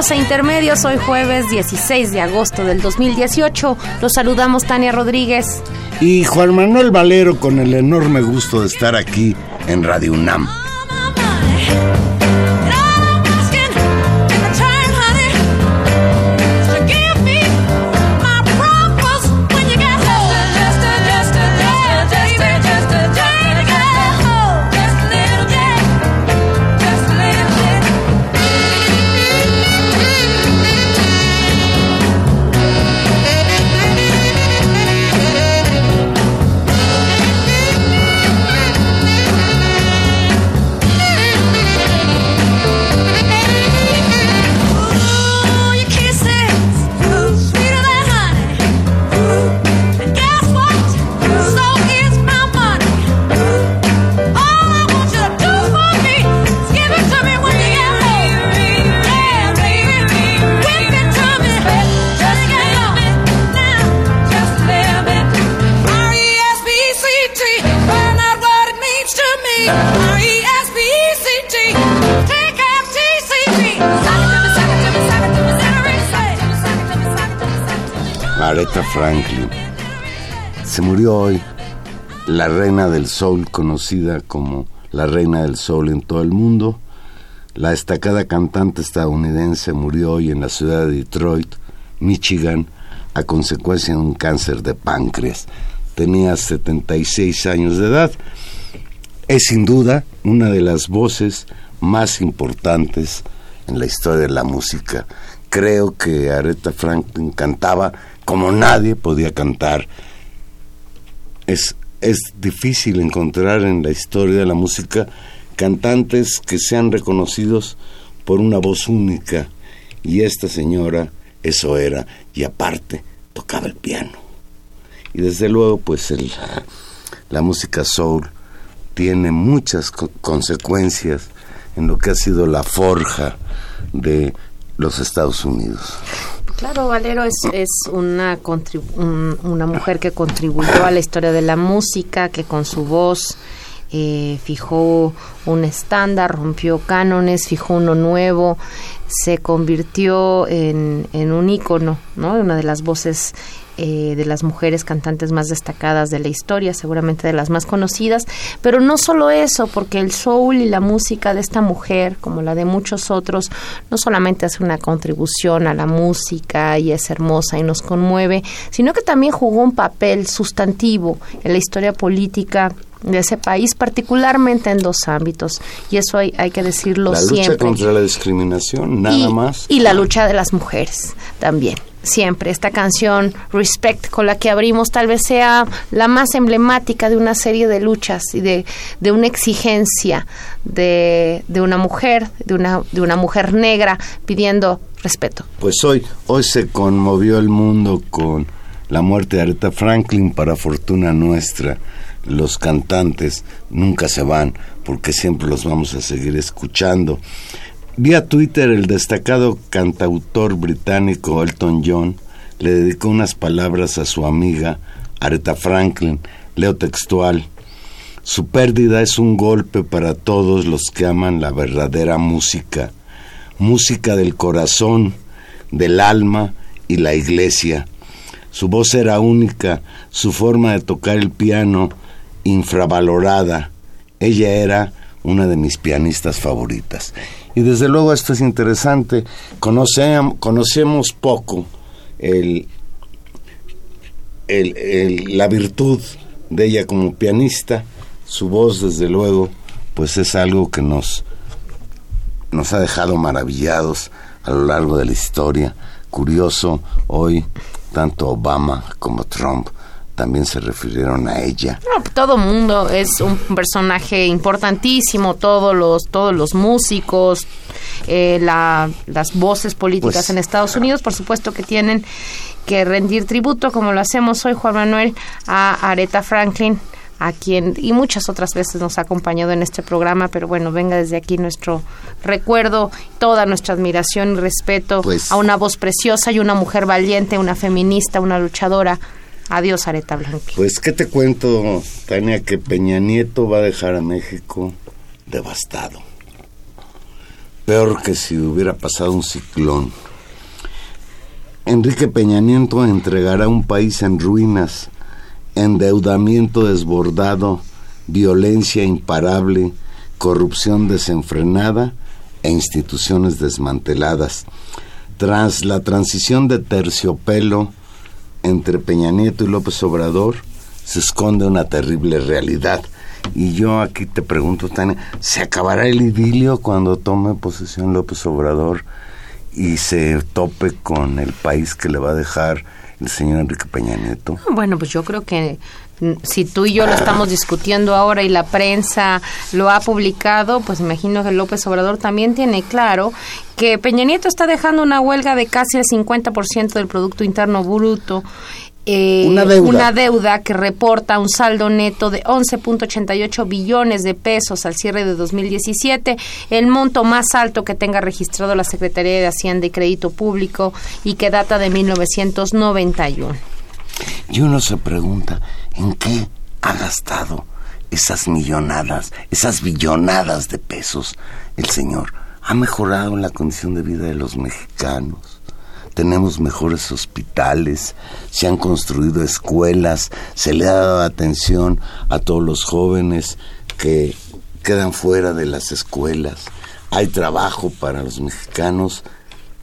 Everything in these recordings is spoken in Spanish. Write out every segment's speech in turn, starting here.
Bienvenidos a Intermedios, hoy jueves 16 de agosto del 2018. Los saludamos Tania Rodríguez. Y Juan Manuel Valero con el enorme gusto de estar aquí en Radio UNAM. La reina del soul, conocida como la reina del soul en todo el mundo. La destacada cantante estadounidense murió hoy en la ciudad de Detroit, Michigan, a consecuencia de un cáncer de páncreas. Tenía 76 años de edad. Es sin duda una de las voces más importantes en la historia de la música. Creo que Aretha Franklin cantaba como nadie podía cantar. Es, es difícil encontrar en la historia de la música cantantes que sean reconocidos por una voz única. Y esta señora eso era. Y aparte, tocaba el piano. Y desde luego, pues el, la música soul tiene muchas consecuencias en lo que ha sido la forja de los Estados Unidos. Claro, Valero es, es una, una mujer que contribuyó a la historia de la música, que con su voz eh, fijó un estándar, rompió cánones, fijó uno nuevo, se convirtió en, en un ícono, ¿no? Una de las voces eh, de las mujeres cantantes más destacadas de la historia, seguramente de las más conocidas, pero no solo eso, porque el soul y la música de esta mujer, como la de muchos otros, no solamente hace una contribución a la música y es hermosa y nos conmueve, sino que también jugó un papel sustantivo en la historia política de ese país, particularmente en dos ámbitos, y eso hay, hay que decirlo siempre. La lucha contra la discriminación, nada más. Y la lucha de las mujeres también siempre. Esta canción Respect con la que abrimos tal vez sea la más emblemática de una serie de luchas y de, de una exigencia de, de, una mujer, de una, de una mujer negra pidiendo respeto. Pues hoy, hoy se conmovió el mundo con la muerte de Aretha Franklin para fortuna nuestra. Los cantantes nunca se van porque siempre los vamos a seguir escuchando. Vía Twitter el destacado cantautor británico Elton John le dedicó unas palabras a su amiga Aretha Franklin, leo textual. Su pérdida es un golpe para todos los que aman la verdadera música, música del corazón, del alma y la iglesia. Su voz era única, su forma de tocar el piano infravalorada. Ella era una de mis pianistas favoritas. Y desde luego esto es interesante, conocemos poco el, la virtud de ella como pianista, su voz desde luego pues es algo que nos, nos ha dejado maravillados a lo largo de la historia. Curioso, hoy tanto Obama como Trump también se refirieron a ella. No, todo mundo es un personaje importantísimo, todos los todos los músicos, eh, la, las voces políticas pues en Estados Unidos, por supuesto que tienen que rendir tributo, como lo hacemos hoy, Juan Manuel, a Aretha Franklin, a quien y muchas otras veces nos ha acompañado en este programa, pero bueno, venga desde aquí nuestro recuerdo, toda nuestra admiración y respeto pues a una voz preciosa y una mujer valiente, una feminista, una luchadora. Adiós, Areta Blanqui. Pues, ¿qué te cuento, Tania? Que Peña Nieto va a dejar a México devastado. Peor que si hubiera pasado un ciclón. Enrique Peña Nieto entregará un país en ruinas endeudamiento desbordado, violencia imparable, corrupción desenfrenada e instituciones desmanteladas. Tras la transición de terciopelo entre Peña Nieto y López Obrador, se esconde una terrible realidad. Y yo aquí te pregunto, Tania, ¿se acabará el idilio cuando tome posesión López Obrador y se tope con el país que le va a dejar el señor Enrique Peña Nieto? Bueno, pues yo creo que si tú y yo lo estamos discutiendo ahora y la prensa lo ha publicado, pues imagino que López Obrador también tiene claro que Peña Nieto está dejando una huelga de casi el 50% del Producto Interno Bruto eh, una, deuda. que reporta un saldo neto de 11.88 billones de pesos al cierre de 2017, el monto más alto que tenga registrado la Secretaría de Hacienda y Crédito Público y que data de 1991. Y uno se pregunta, ¿en qué ha gastado esas millonadas, esas billonadas de pesos el señor? ¿Ha mejorado la condición de vida de los mexicanos? tenemos mejores hospitales, se han construido escuelas, se le ha dado atención a todos los jóvenes que quedan fuera de las escuelas, hay trabajo para los mexicanos,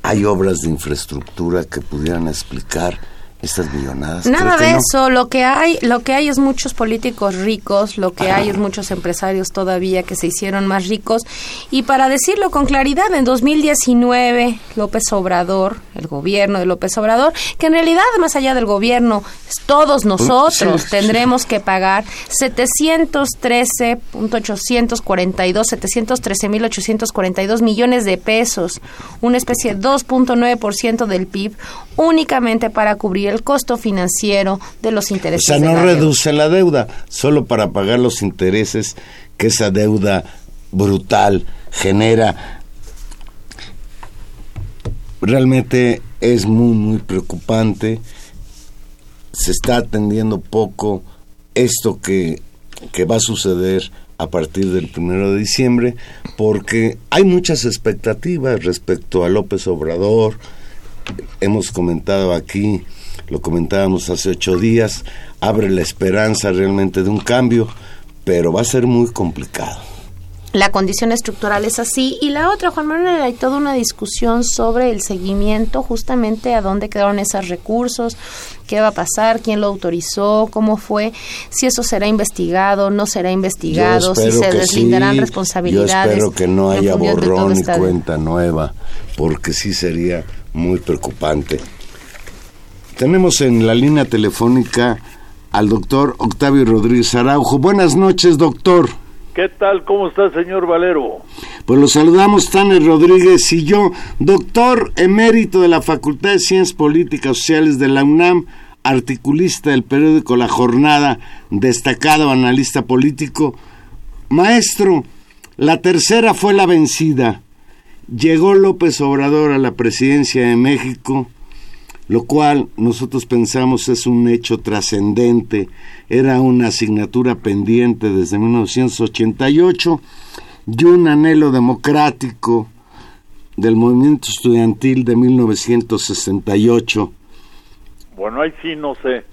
hay obras de infraestructura que pudieran explicar estas millonadas. Nada de eso, lo que hay, lo que hay es muchos políticos ricos, lo que hay es muchos empresarios todavía que se hicieron más ricos. Y para decirlo con claridad, en 2019 López Obrador, el gobierno de López Obrador, que en realidad más allá del gobierno, todos nosotros tendremos que pagar 713.842, 713.842 millones de pesos, una especie de 2.9% del PIB únicamente para cubrir el costo financiero de los intereses. O sea, no reduce la deuda, solo para pagar los intereses que esa deuda brutal genera. Realmente es muy, muy preocupante. Se está atendiendo poco esto que, que va a suceder a partir del primero de diciembre, porque hay muchas expectativas respecto a López Obrador. Hemos comentado aquí lo comentábamos hace ocho días, abre la esperanza realmente de un cambio, pero va a ser muy complicado. La condición estructural es así. Y la otra, Juan Manuel, hay toda una discusión sobre el seguimiento, justamente a dónde quedaron esos recursos, qué va a pasar, quién lo autorizó, cómo fue, si eso será investigado, no será investigado, si se deslindarán responsabilidades. Yo espero que no haya borrón ni cuenta nueva, porque sí sería muy preocupante. Tenemos en la línea telefónica al doctor Octavio Rodríguez Araujo. Buenas noches, doctor. ¿Qué tal? ¿Cómo está, señor Valero? Pues lo saludamos, Taner Rodríguez y yo, doctor emérito de la Facultad de Ciencias Políticas Sociales de la UNAM, articulista del periódico La Jornada, destacado analista político. Maestro, la tercera fue la vencida. Llegó López Obrador a la presidencia de México lo cual nosotros pensamos es un hecho trascendente, era una asignatura pendiente desde 1988 y un anhelo democrático del movimiento estudiantil de 1968. Bueno, ahí sí no sé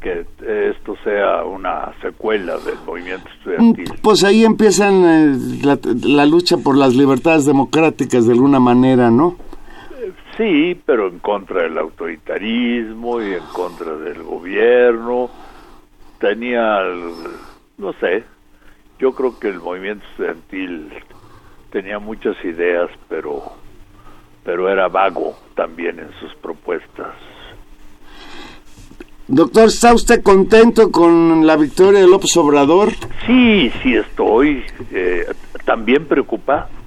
que esto sea una secuela del movimiento estudiantil. Pues ahí empiezan eh, la, la, lucha por las libertades democráticas de alguna manera, ¿no? Sí, pero en contra del autoritarismo y en contra del gobierno. Tenía, no sé, yo creo que el movimiento estudiantil tenía muchas ideas, pero, pero era vago también en sus propuestas. Doctor, ¿está usted contento con la victoria de López Obrador? Sí, sí estoy. Eh, también preocupado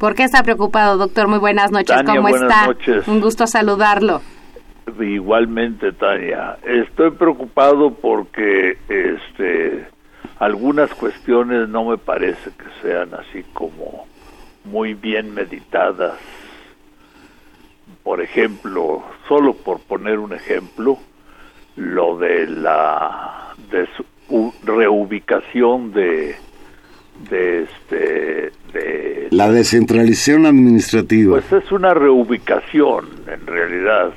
¿Por qué está preocupado, doctor? Muy buenas noches. ¿Cómo buenas está? Noches. Un gusto saludarlo. Igualmente, Tania. Estoy preocupado porque este algunas cuestiones no me parece que sean así como muy bien meditadas. Por ejemplo, solo por poner un ejemplo, lo de la de reubicación de de este de la descentralización administrativa. Pues es una reubicación en realidad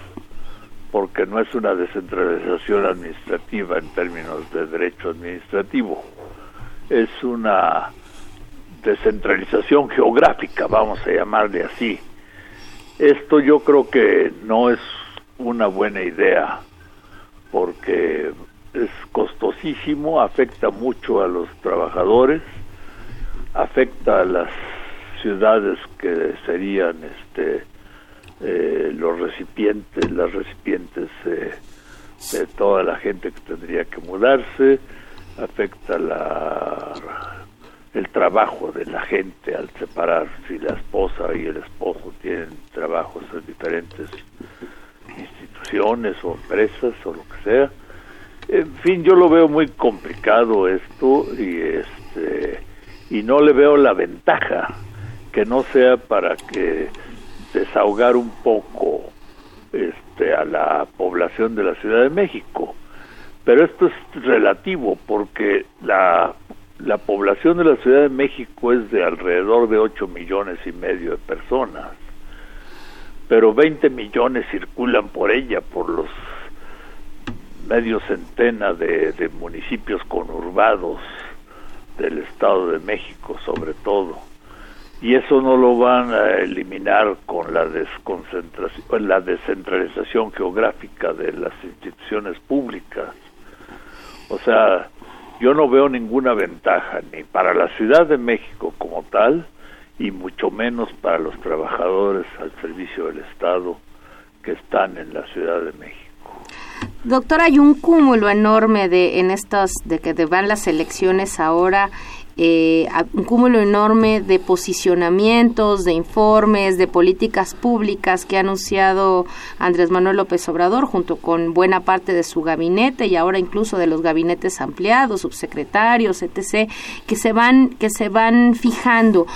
porque no es una descentralización administrativa en términos de derecho administrativo. Es una descentralización geográfica vamos a llamarle así. Esto yo creo que no es una buena idea porque es costosísimo afecta mucho a los trabajadores afecta a las ciudades que serían este eh, los recipientes, las recipientes eh, de toda la gente que tendría que mudarse, afecta la el trabajo de la gente al separar si la esposa y el esposo tienen trabajos en diferentes instituciones o empresas o lo que sea. En fin, yo lo veo muy complicado esto y este y no le veo la ventaja que no sea para que desahogar un poco este a la población de la Ciudad de México. Pero esto es relativo porque la la población de la Ciudad de México es de alrededor de 8 millones y medio de personas, pero 20 millones circulan por ella, por los medio centena de, de municipios conurbados del Estado de México sobre todo. Y eso no lo van a eliminar con la desconcentración la descentralización geográfica de las instituciones públicas. O sea yo no veo ninguna ventaja ni para la Ciudad de México como tal y mucho menos para los trabajadores al servicio del Estado que están en la Ciudad de México Doctor, hay un cúmulo enorme de en estas de que van las elecciones ahora eh, un cúmulo enorme de posicionamientos, de informes, de políticas públicas que ha anunciado Andrés Manuel López Obrador junto con buena parte de su gabinete y ahora incluso de los gabinetes ampliados, subsecretarios, etc., que se van que se van fijando.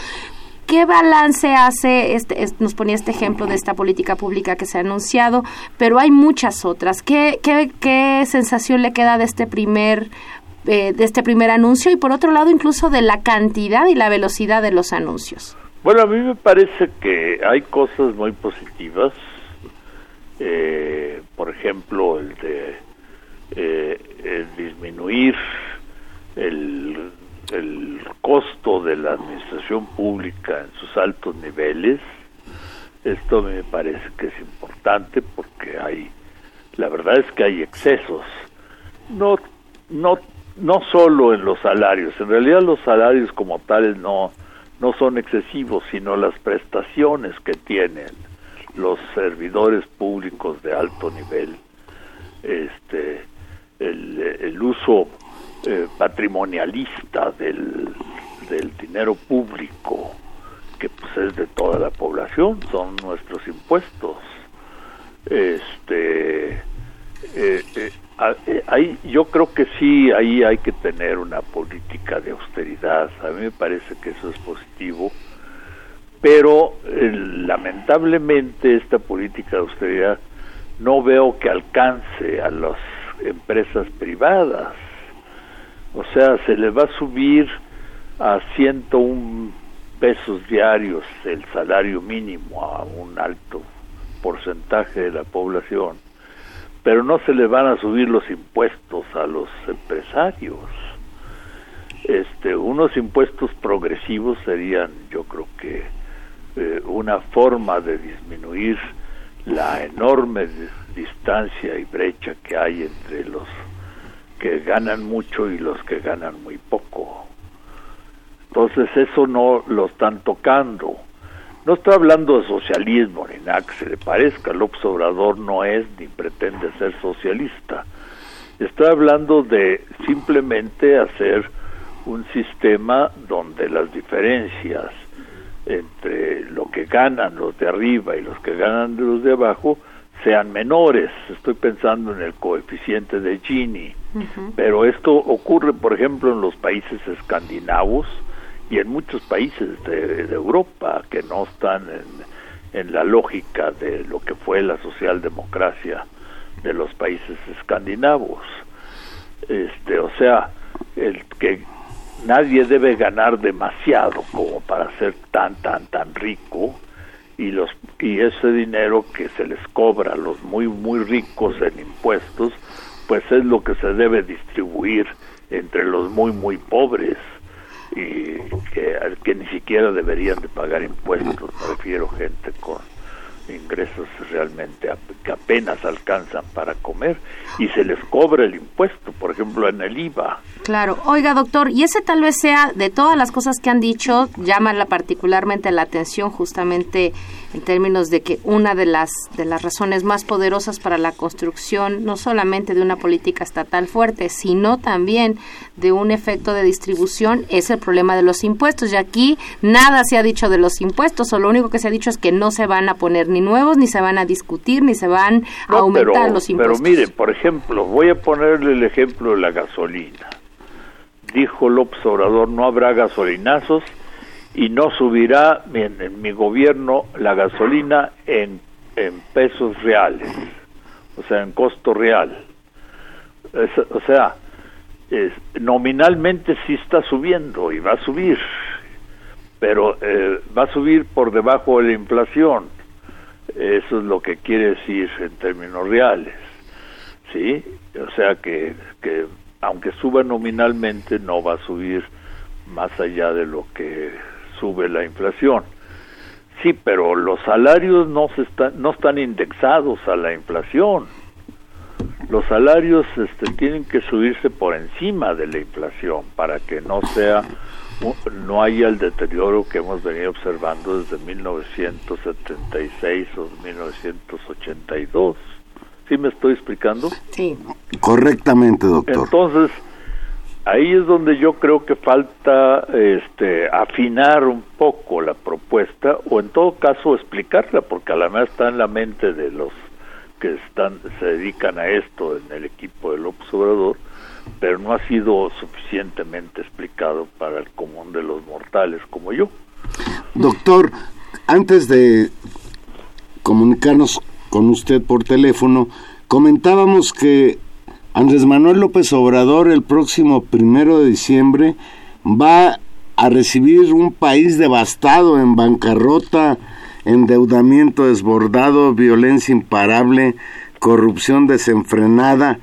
¿Qué balance hace, este, nos ponía este ejemplo de esta política pública que se ha anunciado, pero hay muchas otras. ¿Qué, qué, qué sensación le queda de este primer eh, de este primer anuncio y por otro lado incluso de la cantidad y la velocidad de los anuncios? Bueno, a mí me parece que hay cosas muy positivas. Eh, por ejemplo, el de eh, el disminuir el el costo de la administración pública en sus altos niveles, esto me parece que es importante porque hay, la verdad es que hay excesos, no, no, no solo en los salarios, en realidad los salarios como tales no, no son excesivos, sino las prestaciones que tienen los servidores públicos de alto nivel, este, el, el uso eh, patrimonialista del, dinero público, que pues es de toda la población, son nuestros impuestos. Este, eh, eh, ahí, yo creo que sí, ahí hay que tener una política de austeridad. A mí me parece que eso es positivo, pero lamentablemente esta política de austeridad no veo que alcance a las empresas privadas. O sea, se le va a subir a 101 pesos diarios el salario mínimo a un alto porcentaje de la población, pero no se le van a subir los impuestos a los empresarios. Este, unos impuestos progresivos serían, yo creo que, eh, una forma de disminuir la enorme distancia y brecha que hay entre los que ganan mucho y los que ganan muy poco. Entonces eso no lo están tocando. No estoy hablando de socialismo ni nada que se le parezca. López Obrador no es ni pretende ser socialista. Estoy hablando de simplemente hacer un sistema donde las diferencias entre lo que ganan los de arriba y los que ganan los de abajo sean menores. Estoy pensando en el coeficiente de Gini. Pero esto ocurre, por ejemplo, en los países escandinavos y en muchos países de, Europa que no están en, en la lógica de lo que fue la socialdemocracia de los países escandinavos. Este, o sea, el que nadie debe ganar demasiado como para ser tan tan tan rico y los y ese dinero que se les cobra a los muy muy ricos en impuestos pues es lo que se debe distribuir entre los muy muy pobres y que, que ni siquiera deberían de pagar impuestos me refiero gente con ingresos realmente que apenas alcanzan para comer y se les cobra el impuesto, por ejemplo en el IVA. Claro, oiga doctor, y ese tal vez sea de todas las cosas que han dicho, llama particularmente la atención justamente en términos de que una de las de las razones más poderosas para la construcción no solamente de una política estatal fuerte, sino también de un efecto de distribución es el problema de los impuestos. Y aquí nada se ha dicho de los impuestos, o lo único que se ha dicho es que no se van a poner ni nuevos, ni se van a discutir, ni se van a aumentar los impuestos. Pero mire, por ejemplo, voy a ponerle el ejemplo de la gasolina. Dijo López Obrador, no habrá gasolinazos y no subirá en, mi gobierno la gasolina en, en pesos reales, o sea, en costo real. o sea, nominalmente sí está subiendo y va a subir, pero eh, va a subir por debajo de la inflación. Eso es lo que quiere decir en términos reales. ¿Sí? O sea que, que aunque suba nominalmente no va a subir más allá de lo que sube la inflación. Sí, pero los salarios no se están no están indexados a la inflación. Los salarios este, tienen que subirse por encima de la inflación para que no sea no haya el deterioro que hemos venido observando desde 1976 o 1982. ¿Sí me estoy explicando? Sí. Correctamente, doctor. Entonces, ahí es donde yo creo que falta este afinar un poco la propuesta o en todo caso explicarla porque a la está en la mente de los que están se dedican a esto en el equipo del observador pero no ha sido suficientemente explicado para el común de los mortales como yo. Doctor, antes de comunicarnos con usted por teléfono, comentábamos que Andrés Manuel López Obrador el próximo primero de diciembre va a recibir un país devastado, en bancarrota, endeudamiento desbordado, violencia imparable, corrupción desenfrenada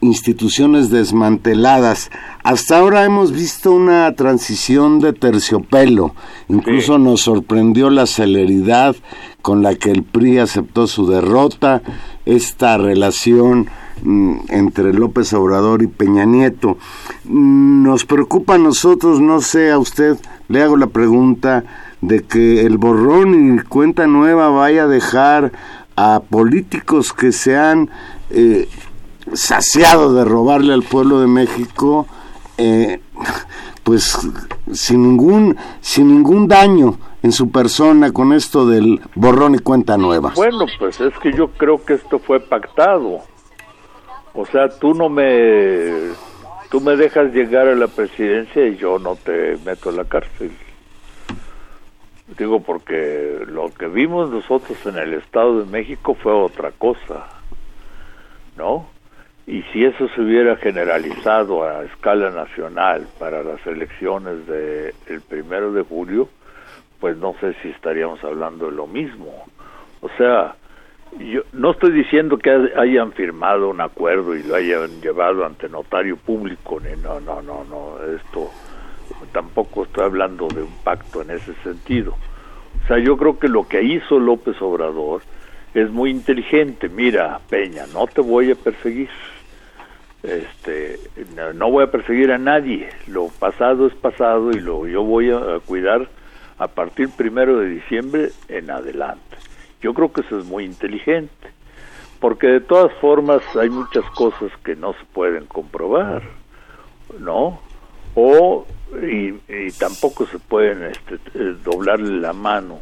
instituciones desmanteladas. Hasta ahora hemos visto una transición de terciopelo. Incluso nos sorprendió la celeridad con la que el PRI aceptó su derrota, esta relación entre López Obrador y Peña Nieto. Nos preocupa a nosotros, no sé a usted, le hago la pregunta de que el borrón y cuenta nueva vaya a dejar a políticos que sean eh, saciado de robarle al pueblo de México, eh, pues sin ningún, sin ningún daño en su persona con esto del borrón y cuenta nueva. Bueno, pues es que yo creo que esto fue pactado. O sea, tú no me tú me dejas llegar a la presidencia y yo no te meto en la cárcel. Digo, porque lo que vimos nosotros en el Estado de México fue otra cosa, ¿no? Y si eso se hubiera generalizado a escala nacional para las elecciones del el primero de julio, pues no sé si estaríamos hablando de lo mismo. O sea, yo no estoy diciendo que hayan firmado un acuerdo y lo hayan llevado ante notario público, ni no, no, no, no, esto tampoco estoy hablando de un pacto en ese sentido. O sea, yo creo que lo que hizo López Obrador es muy inteligente. Mira, Peña, no te voy a perseguir. Este, no voy a perseguir a nadie. Lo pasado es pasado y lo yo voy a cuidar a partir primero de diciembre en adelante. Yo creo que eso es muy inteligente, porque de todas formas hay muchas cosas que no se pueden comprobar, ¿no? O y, tampoco se pueden este, eh, doblarle la mano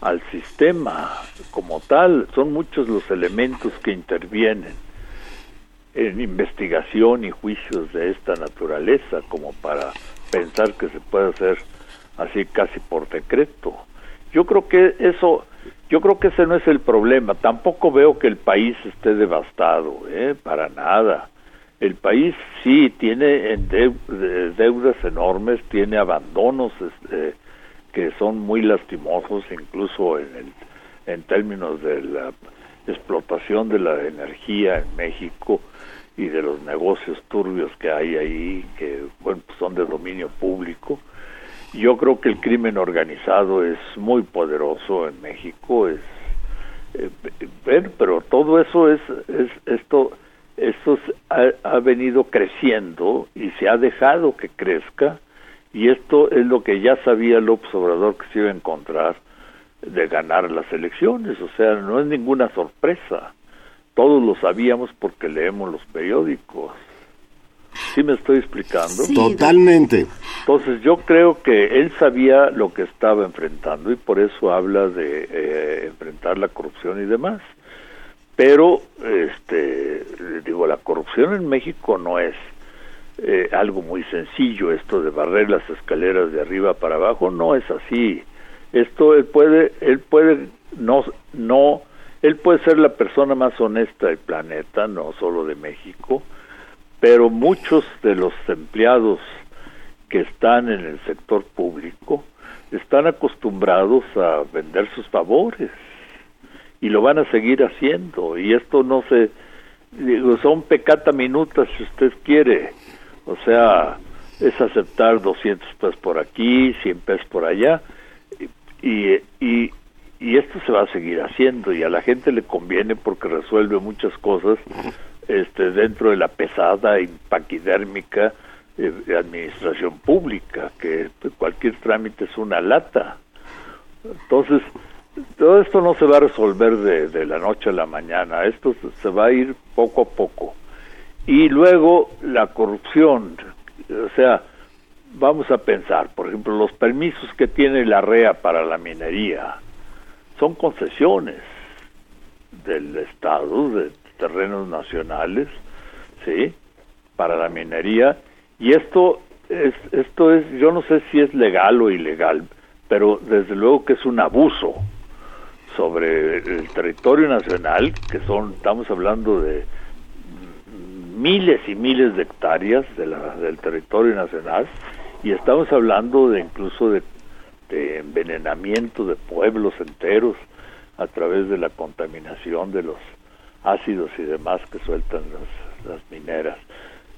al sistema como tal. Son muchos los elementos que intervienen en investigación y juicios de esta naturaleza como para pensar que se puede hacer así casi por decreto. Yo creo que eso, yo creo que ese no es el problema. Tampoco veo que el país esté devastado, ¿eh? para nada. El país sí tiene deudas enormes, tiene abandonos este, que son muy lastimosos, incluso en, el, en términos de la explotación de la energía en México y de los negocios turbios que hay ahí, que bueno, pues son de dominio público yo creo que el crimen organizado es muy poderoso en México, es eh, pero todo eso es, es esto esto ha, ha, venido creciendo y se ha dejado que crezca y esto es lo que ya sabía López Obrador que se iba a encontrar de ganar las elecciones, o sea, no es ninguna sorpresa. Todos lo sabíamos porque leemos los periódicos. ¿Sí me estoy explicando? Totalmente. Entonces yo creo que él sabía lo que estaba enfrentando y por eso habla de eh, enfrentar la corrupción y demás. Pero, este, digo, la corrupción en México no es eh, algo muy sencillo, esto de barrer las escaleras de arriba para abajo, no es así. Esto él puede, él puede no, no, él puede ser la persona más honesta del planeta, no solo de México, pero muchos de los empleados que están en el sector público están acostumbrados a vender sus favores y lo van a seguir haciendo. Y esto no se digo son pecata minutas si usted quiere. O sea es aceptar 200 pesos por aquí 100 pesos por allá y, y, y esto se va a seguir haciendo y a la gente le conviene porque resuelve muchas cosas este, dentro de la pesada y paquidérmica eh, administración pública, que cualquier trámite es una lata. Entonces, todo esto no se va a resolver de, de la noche a la mañana, esto se va a ir poco a poco. Y luego la corrupción, o sea, vamos a pensar, por ejemplo, los permisos que tiene la REA para la minería son concesiones del Estado, de, terrenos nacionales, ¿sí? Para la minería. Y esto es, esto es, yo no sé si es legal o ilegal, pero desde luego que es un abuso sobre el territorio nacional, que son, estamos hablando de miles y miles de hectáreas de la, del territorio nacional, y estamos hablando de incluso de, de envenenamiento de pueblos enteros a través de la contaminación de los ácidos y demás que sueltan las, mineras.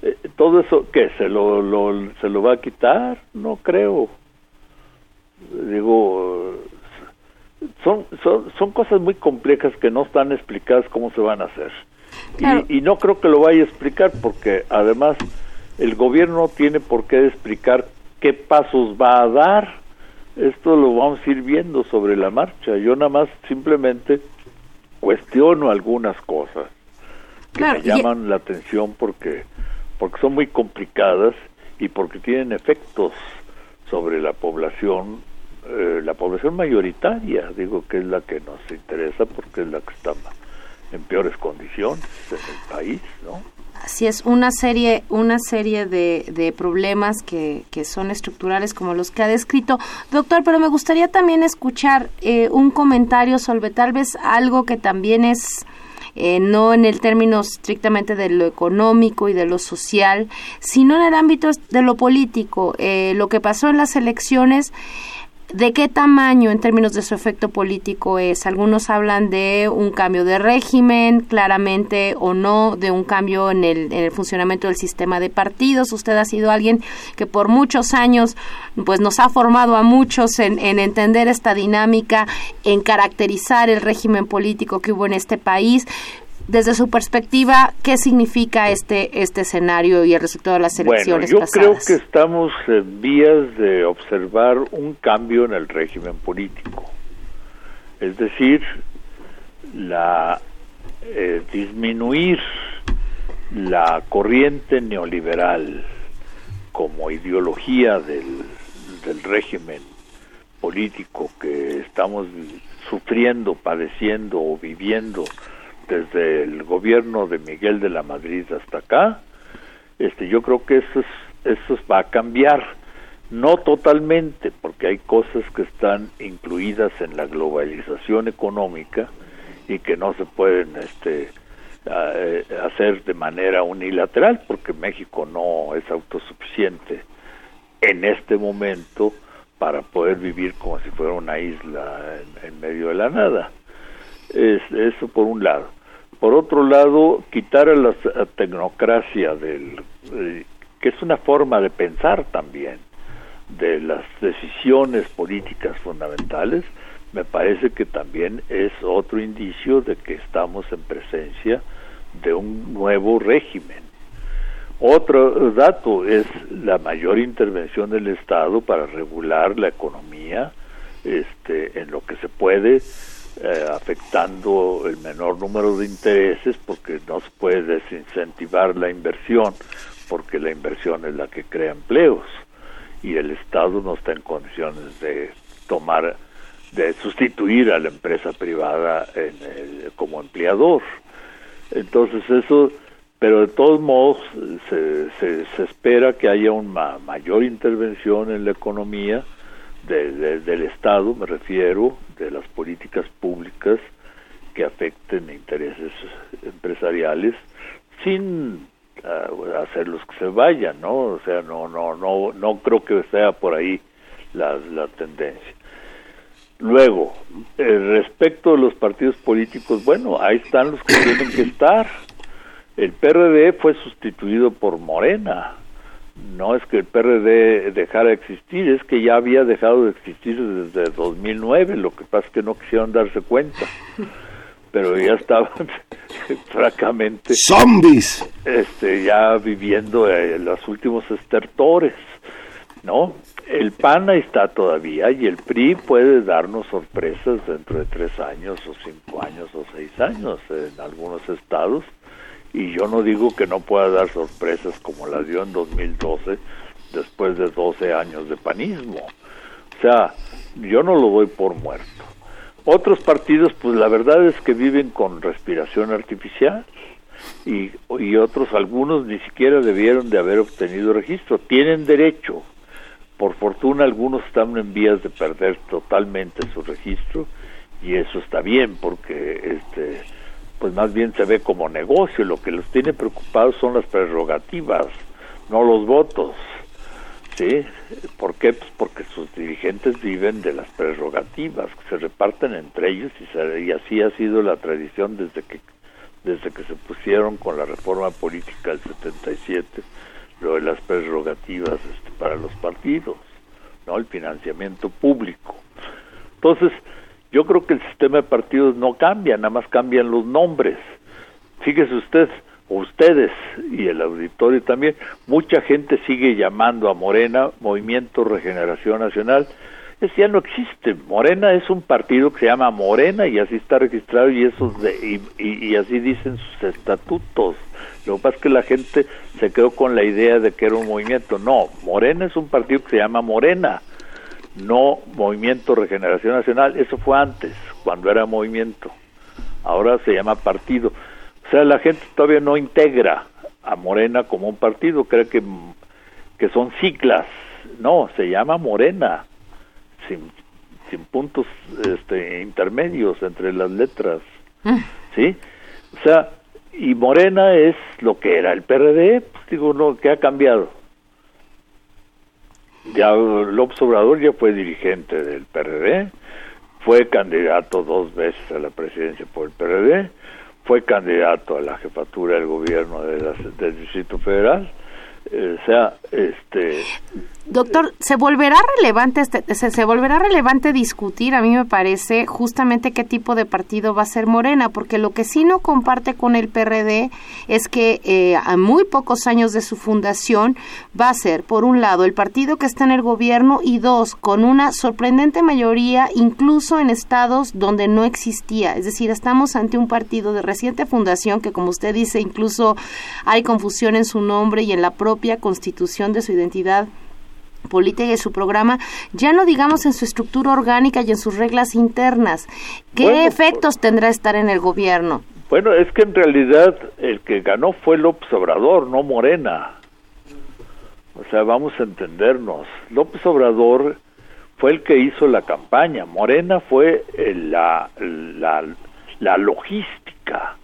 Eh, todo eso, ¿qué? ¿Se lo, lo, ¿Se lo va a quitar? No creo. Digo, son, son, son cosas muy complejas que no están explicadas cómo se van a hacer. Y, y, no creo que lo vaya a explicar porque además el gobierno tiene por qué explicar qué pasos va a dar. Esto lo vamos a ir viendo sobre la marcha. Yo nada más simplemente cuestiono algunas cosas que me llaman la atención porque porque son muy complicadas y porque tienen efectos sobre la población eh, la población mayoritaria digo que es la que nos interesa porque es la que está en peores condiciones en el país no Así es, una serie, una serie de, de problemas que, que, son estructurales como los que ha descrito. Doctor, pero me gustaría también escuchar eh, un comentario sobre tal vez algo que también es eh, no en el término estrictamente de lo económico y de lo social, sino en el ámbito de lo político. Eh, lo que pasó en las elecciones ¿De qué tamaño en términos de su efecto político es? Algunos hablan de un cambio de régimen, claramente o no, de un cambio en el, en el, funcionamiento del sistema de partidos. Usted ha sido alguien que por muchos años pues nos ha formado a muchos en, en entender esta dinámica, en caracterizar el régimen político que hubo en este país desde su perspectiva, ¿qué significa este este escenario y el resultado de las elecciones bueno, yo creo que estamos en vías de observar un cambio en el régimen político. Es decir, la eh, disminuir la corriente neoliberal como ideología del, del régimen político que estamos sufriendo, padeciendo o viviendo desde el gobierno de Miguel de la Madrid hasta acá, este, yo creo que eso, eso va a cambiar, no totalmente, porque hay cosas que están incluidas en la globalización económica y que no se pueden este, eh, hacer de manera unilateral, porque México no es autosuficiente en este momento para poder vivir como si fuera una isla en, en medio de la nada. Es, eso por un lado. Por otro lado, quitar a la tecnocracia del eh, que es una forma de pensar también de las decisiones políticas fundamentales, me parece que también es otro indicio de que estamos en presencia de un nuevo régimen. Otro dato es la mayor intervención del Estado para regular la economía este, en lo que se puede eh, afectando el menor número de intereses porque no se puede desincentivar la inversión porque la inversión es la que crea empleos y el Estado no está en condiciones de tomar de sustituir a la empresa privada como empleador. Entonces eso pero de todos modos se, se, se espera que haya una mayor intervención en la economía del Estado, me refiero, de las políticas públicas que afecten intereses empresariales sin uh, hacerlos que se vayan, ¿no? O sea, no, no, no, no creo que sea por ahí la, la tendencia. Luego, eh, respecto de los partidos políticos, bueno, ahí están los que tienen que estar. El PRD fue sustituido por Morena, no es que el PRD dejara de existir, es que ya había dejado de existir desde 2009, lo que pasa es que no quisieron darse cuenta. Pero ya estaban francamente zombies. Este ya viviendo eh, los últimos estertores, ¿no? El PAN está todavía y el PRI puede darnos sorpresas dentro de tres años o cinco años o seis años en algunos estados y yo no digo que no pueda dar sorpresas como las dio en 2012 después de 12 años de panismo. O sea, yo no lo doy por muerto. Otros partidos, pues la verdad es que viven con respiración artificial y, y otros, algunos ni siquiera debieron de haber obtenido registro. Tienen derecho. Por fortuna algunos están en vías de perder totalmente su registro y eso está bien porque este pues más bien se ve como negocio. Lo que los tiene preocupados son las prerrogativas, no los votos. ¿Sí? ¿Por qué? Pues porque sus dirigentes viven de las prerrogativas que se reparten entre ellos y, así ha sido la tradición desde que desde que se pusieron con la reforma política del 77 lo de las prerrogativas este, para los partidos, ¿no? El financiamiento público. Entonces, yo creo que el sistema de partidos no cambia, nada más cambian los nombres. Fíjese usted, ustedes y el auditorio también, mucha gente sigue llamando a Morena Movimiento Regeneración Nacional. Ese ya no existe. Morena es un partido que se llama Morena y así está registrado y, eso de, y, y así dicen sus estatutos. Lo que pasa es que la gente se quedó con la idea de que era un movimiento. No, Morena es un partido que se llama Morena no Movimiento Regeneración Nacional, eso fue antes, cuando era movimiento, ahora se llama partido. O sea, la gente todavía no integra a Morena como un partido, cree que, que son siglas. No, se llama Morena, sin, sin puntos este, intermedios entre las letras. ¿Sí? O sea, y Morena es lo que era el PRD, pues digo, no, que ha cambiado. Ya López Obrador ya fue dirigente del PRD, fue candidato dos veces a la presidencia por el PRD, fue candidato a la jefatura del gobierno de del Distrito Federal sea, este... Doctor, ¿se volverá relevante este, se, volverá relevante discutir, a mí me parece, justamente qué tipo de partido va a ser Morena? Porque lo que sí no comparte con el PRD es que eh, a muy pocos años de su fundación va a ser, por un lado, el partido que está en el gobierno y dos, con una sorprendente mayoría, incluso en estados donde no existía. Es decir, estamos ante un partido de reciente fundación que, como usted dice, incluso hay confusión en su nombre y en la propia constitución de su identidad política y su programa, ya no digamos en su estructura orgánica y en sus reglas internas. ¿Qué efectos tendrá estar en el gobierno? Bueno, es que en realidad el que ganó fue López Obrador, no Morena. O sea, vamos a entendernos. López Obrador fue el que hizo la campaña. Morena fue la, la, la logística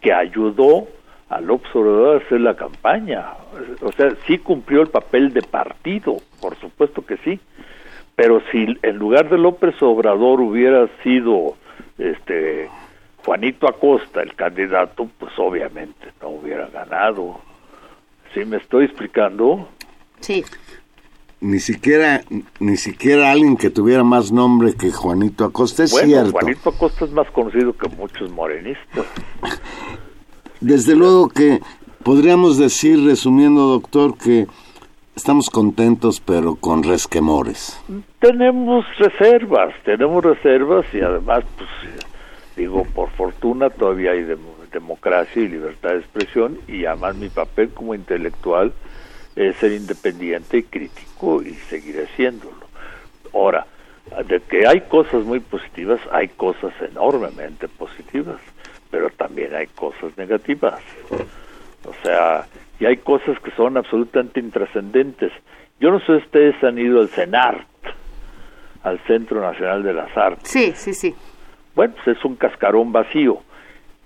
que ayudó a López Obrador a hacer la campaña. O sea, sí cumplió el papel de partido, por supuesto que sí. Pero si en lugar de López Obrador hubiera sido este Juanito Acosta el candidato, pues obviamente no hubiera ganado. ¿Sí me estoy explicando? Sí. Ni siquiera, ni siquiera alguien que tuviera más nombre que Juanito Acosta, es bueno, cierto. Juanito Acosta es más conocido que muchos morenistas. Desde luego que podríamos decir, resumiendo, doctor, que estamos contentos, pero con resquemores. Tenemos reservas, tenemos reservas y además, pues, digo, por fortuna todavía hay democracia y libertad de expresión y además mi papel como intelectual es ser independiente y crítico y seguiré siéndolo. Ahora, de que hay cosas muy positivas, hay cosas enormemente positivas pero también hay cosas negativas. O sea, y hay cosas que son absolutamente intrascendentes. Yo no sé si ustedes han ido al CENART, al Centro Nacional de las Artes. Sí, sí, sí. Bueno, pues es un cascarón vacío.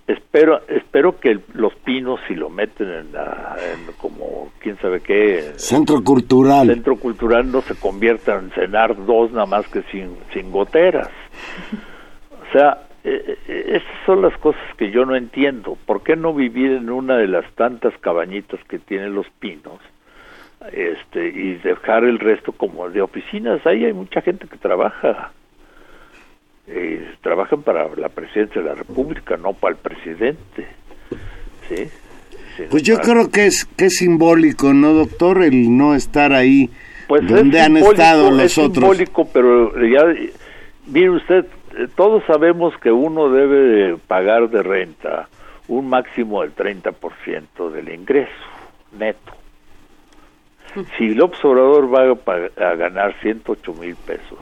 Espero, espero que los pinos, si lo meten en, como quién sabe qué... Centro cultural. Centro cultural no se convierta en CENART 2 nada más que sin, sin goteras. O sea, eh, eh, esas son las cosas que yo no entiendo. ¿Por qué no vivir en una de las tantas cabañitas que tienen los pinos este, y dejar el resto como de oficinas? Ahí hay mucha gente que trabaja. Eh, trabajan para la presidencia de la República, no para el presidente. ¿Sí? Pues yo creo que es que es simbólico, ¿no, doctor? El no estar ahí pues donde han estado los es otros. simbólico, pero ya, mire usted, todos sabemos que uno debe pagar de renta un máximo del 30% del ingreso neto. Si López Obrador va a, ganar 108 mil pesos,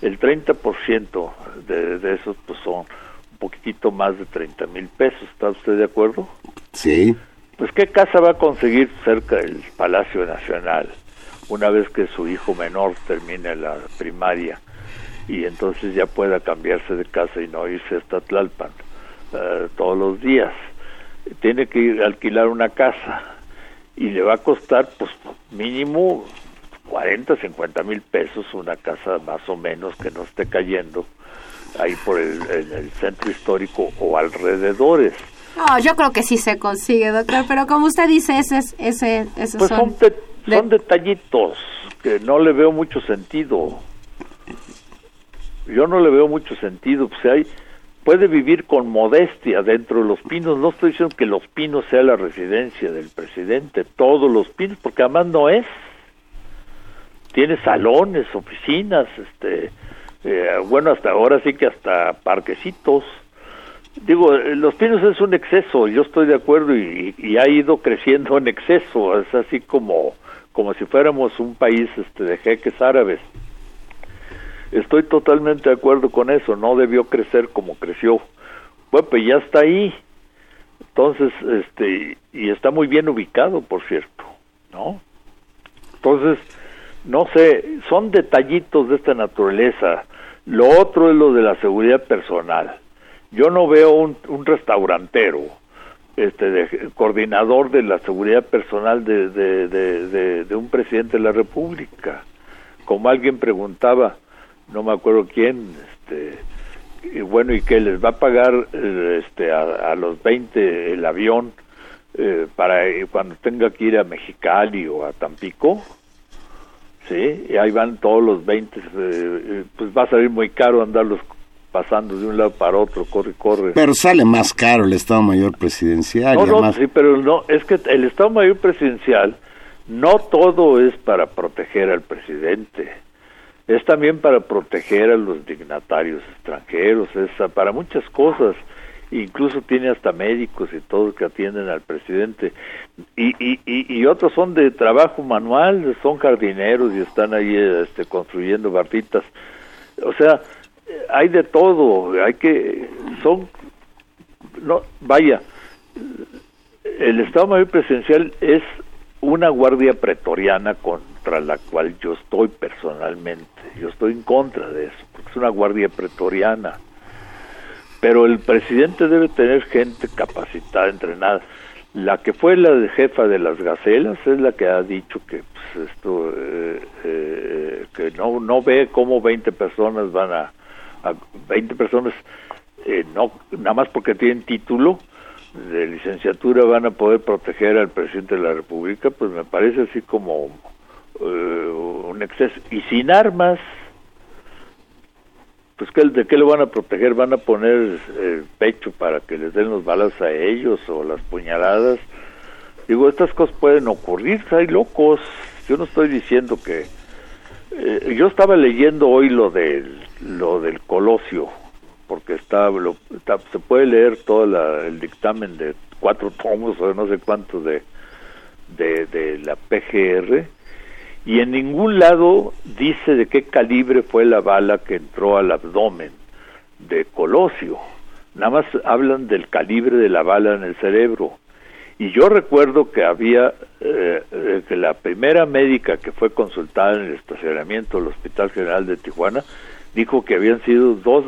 el 30% de, de esos pues son un poquitito más de 30 mil pesos. ¿Está usted de acuerdo? Sí. Pues ¿qué casa va a conseguir cerca del Palacio Nacional una vez que su hijo menor termine la primaria? Y entonces ya pueda cambiarse de casa y no irse hasta Tlalpan eh, todos los días. Tiene que ir a alquilar una casa y le va a costar pues mínimo 40, 50 mil pesos una casa más o menos que no esté cayendo ahí por el, el centro histórico o alrededores. No, yo creo que sí se consigue, doctor, pero como usted dice, ese, ese, esos pues son, son detallitos que no le veo mucho sentido yo no le veo mucho sentido, pues hay puede vivir con modestia dentro de los pinos, no estoy diciendo que los pinos sea la residencia del presidente, todos los pinos, porque además no es, tiene salones, oficinas, este, eh, bueno, hasta ahora sí que hasta parquecitos, digo, eh, los pinos es un exceso, yo estoy de acuerdo y, y, ha ido creciendo en exceso, es así como, como si fuéramos un país este, de jeques árabes. Estoy totalmente de acuerdo con eso, no debió crecer como creció. Bueno, pues ya está ahí. Entonces, este, y está muy bien ubicado, por cierto, ¿no? Entonces, no sé, son detallitos de esta naturaleza. Lo otro es lo de la seguridad personal. Yo no veo un, restaurantero, este, de, coordinador de la seguridad personal de, un presidente de la República. Como alguien preguntaba, no me acuerdo quién, este, y bueno, y que les va a pagar eh, este, a, los 20 el avión eh, para cuando tenga que ir a Mexicali o a Tampico, sí, y ahí van todos los 20, eh, pues va a salir muy caro andarlos pasando de un lado para otro, corre, corre. Pero sale más caro el Estado Mayor Presidencial. No, no, sí, pero no, es que el Estado Mayor Presidencial no todo es para proteger al presidente, es también para proteger a los dignatarios extranjeros, es para muchas cosas, incluso tiene hasta médicos y todos que atienden al presidente, y, y, y, otros son de trabajo manual, son jardineros y están ahí este, construyendo barritas, o sea, hay de todo, hay que, son, no, vaya, el Estado Mayor Presidencial es una guardia pretoriana contra la cual yo estoy personalmente, yo estoy en contra de eso, porque es una guardia pretoriana, pero el presidente debe tener gente capacitada, entrenada. La que fue la jefa de las gacelas es la que ha dicho que pues, esto eh, eh, que no no ve cómo 20 personas van a a 20 personas, eh, no nada más porque tienen título de licenciatura van a poder proteger al presidente de la República, pues me parece así como eh, un exceso. Y sin armas, pues ¿qué, ¿de qué lo van a proteger? ¿Van a poner el eh, pecho para que les den los balas a ellos o las puñaladas? Digo, estas cosas pueden ocurrir, hay locos. Yo no estoy diciendo que... yo estaba leyendo hoy lo del lo del Colosio, porque está, lo, se puede leer todo el dictamen de cuatro tomos o no sé cuántos de, de la PGR, y en ningún lado dice de qué calibre fue la bala que entró al abdomen de Colosio. Nada más hablan del calibre de la bala en el cerebro. Y yo recuerdo que había, eh, eh, que la primera médica que fue consultada en el estacionamiento del Hospital General de Tijuana dijo que habían sido dos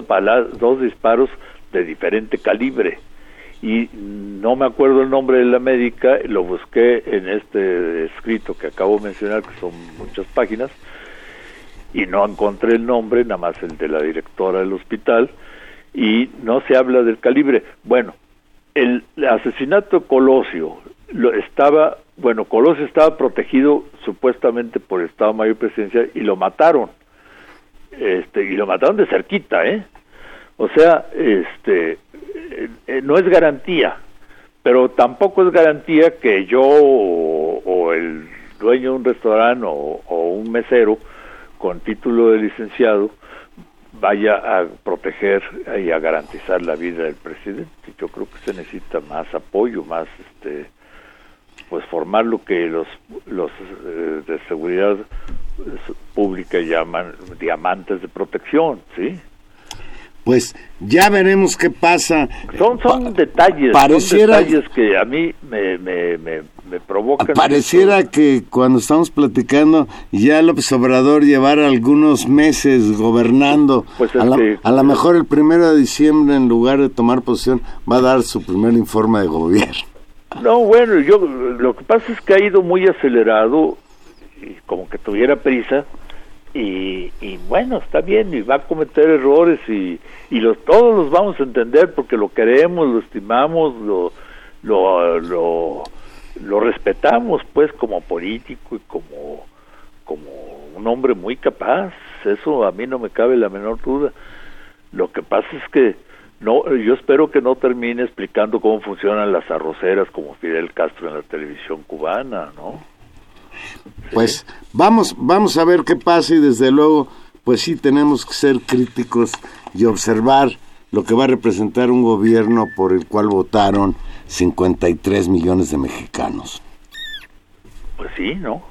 dos disparos de diferente calibre y no me acuerdo el nombre de la médica, lo busqué en este escrito que acabo de mencionar, que son muchas páginas, y no encontré el nombre, nada más el de la directora del hospital, y no se habla del calibre. Bueno, el asesinato de Colosio lo estaba, bueno, Colosio estaba protegido supuestamente por el Estado Mayor Presidencial y lo mataron este, y lo mataron de cerquita, ¿eh? O sea, este, eh, no es garantía, pero tampoco es garantía que yo o, el dueño de un restaurante o, un mesero con título de licenciado vaya a proteger y a garantizar la vida del presidente. Yo creo que se necesita más apoyo, más este pues formar lo que los los eh, de seguridad pública llaman diamantes de protección, ¿sí? Pues ya veremos qué pasa. Son, son detalles, pareciera, detalles que a mí me, me, me, provocan. Pareciera que cuando estamos platicando ya López Obrador llevara algunos meses gobernando. Pues a, a lo mejor el primero de diciembre, en lugar de tomar posición, va a dar su primer informe de gobierno. No, bueno, yo lo que pasa es que ha ido muy acelerado como que tuviera prisa y, y, bueno, está bien, y va a cometer errores y, y los, todos los vamos a entender porque lo queremos, lo estimamos, lo, lo, lo, respetamos pues como político y como, como un hombre muy capaz, eso a mí no me cabe la menor duda. Lo que pasa es que no, yo espero que no termine explicando cómo funcionan las arroceras como Fidel Castro en la televisión cubana, ¿no? Pues vamos, vamos a ver qué pasa y desde luego, pues sí tenemos que ser críticos y observar lo que va a representar un gobierno por el cual votaron 53 millones de mexicanos. Pues sí, ¿no?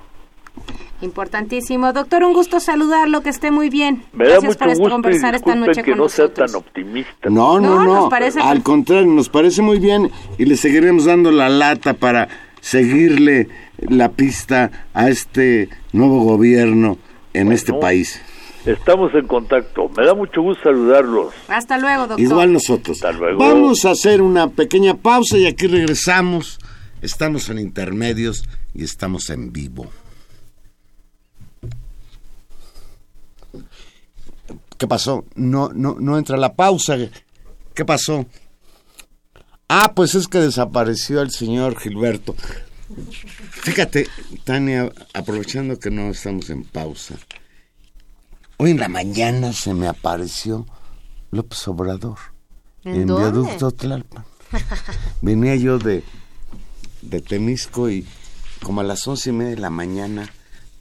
Importantísimo. Doctor, un gusto saludarlo, que esté muy bien. Me da mucho gusto conversar esta noche que no sea tan optimista. No, no, no. Al contrario, nos parece muy bien y le seguiremos dando la lata para seguirle la pista a este nuevo gobierno en este país. Estamos en contacto. Me da mucho gusto saludarlos. Hasta luego, doctor. Igual nosotros. Hasta luego. Vamos a hacer una pequeña pausa y aquí regresamos. Estamos en intermedios y estamos en vivo. ¿Qué pasó? No, no, no entra la pausa. ¿Qué pasó? Ah, pues es que desapareció el señor Gilberto. Fíjate, Tania, aprovechando que no estamos en pausa, hoy en la mañana se me apareció López Obrador en, Viaducto Tlalpan. Venía yo de, de Temisco y como a las once y media de la mañana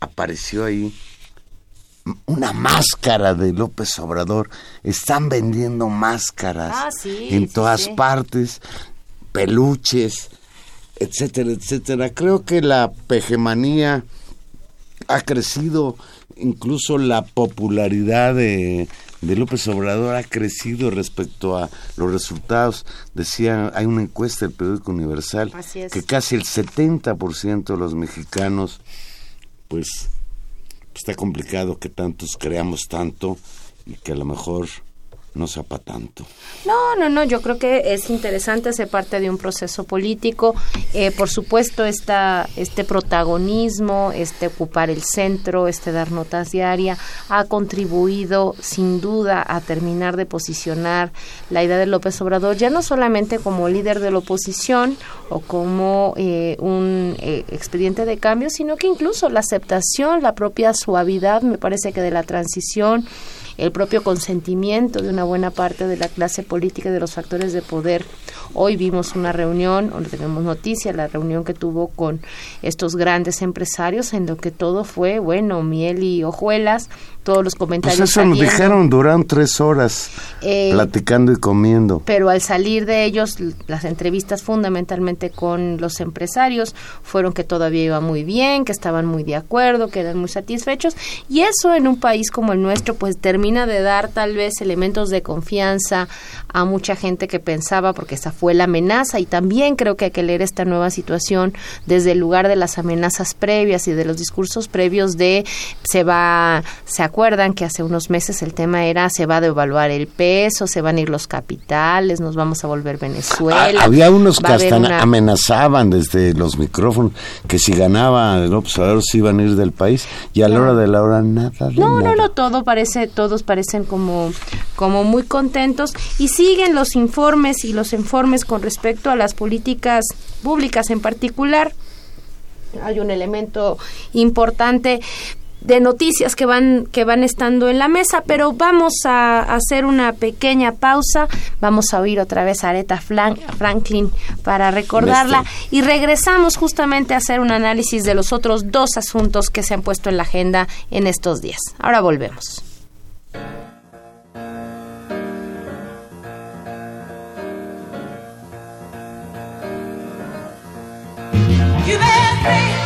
apareció ahí una máscara de López Obrador. Están vendiendo máscaras ah, en todas partes, peluches, etcétera, etcétera. Creo que la pejemanía ha crecido, incluso la popularidad de, de López Obrador ha crecido respecto a los resultados. Decía, hay una encuesta del periódico Universal que casi el 70% de los mexicanos pues está complicado que tantos creamos tanto y que a lo mejor no tanto. No, no, no, yo creo que es interesante ser parte de un proceso político. Eh, por supuesto, esta, este protagonismo, este ocupar el centro, este dar notas diarias, ha contribuido sin duda a terminar de posicionar la idea de López Obrador, ya no solamente como líder de la oposición o como eh, un eh, expediente de cambio, sino que incluso la aceptación, la propia suavidad, me parece que de la transición, el propio consentimiento de una buena parte de la clase política y de los factores de poder. Hoy vimos una reunión, donde tenemos noticia, la reunión que tuvo con estos grandes empresarios, en lo que todo fue, bueno, miel y hojuelas, todos los comentarios. Pues eso nos dijeron, duran tres horas eh, platicando y comiendo. Pero al salir de ellos, las entrevistas fundamentalmente con los empresarios fueron que todavía iba muy bien, que estaban muy de acuerdo, que eran muy satisfechos. Y eso en un país como el nuestro, pues termina de dar tal vez elementos de confianza a mucha gente que pensaba, porque esa fue la amenaza. Y también creo que hay que leer esta nueva situación desde el lugar de las amenazas previas y de los discursos previos de se va, se acuerdan que hace unos meses el tema era se va a devaluar el peso, se van a ir los capitales, nos vamos a volver Venezuela. Ah, había unos que hasta amenazaban desde los micrófonos que si ganaba el observador se iban a ir del país y a la hora de la hora nada. no, no, no, todo parece, todos parecen como, como muy contentos y siguen los informes y los informes con respecto a las políticas públicas en particular hay un elemento importante de noticias que van que van estando en la mesa, pero vamos a, hacer una pequeña pausa, vamos a oír otra vez a Aretha Franklin para recordarla y regresamos justamente a hacer un análisis de los otros dos asuntos que se han puesto en la agenda en estos días. Ahora volvemos. Hey.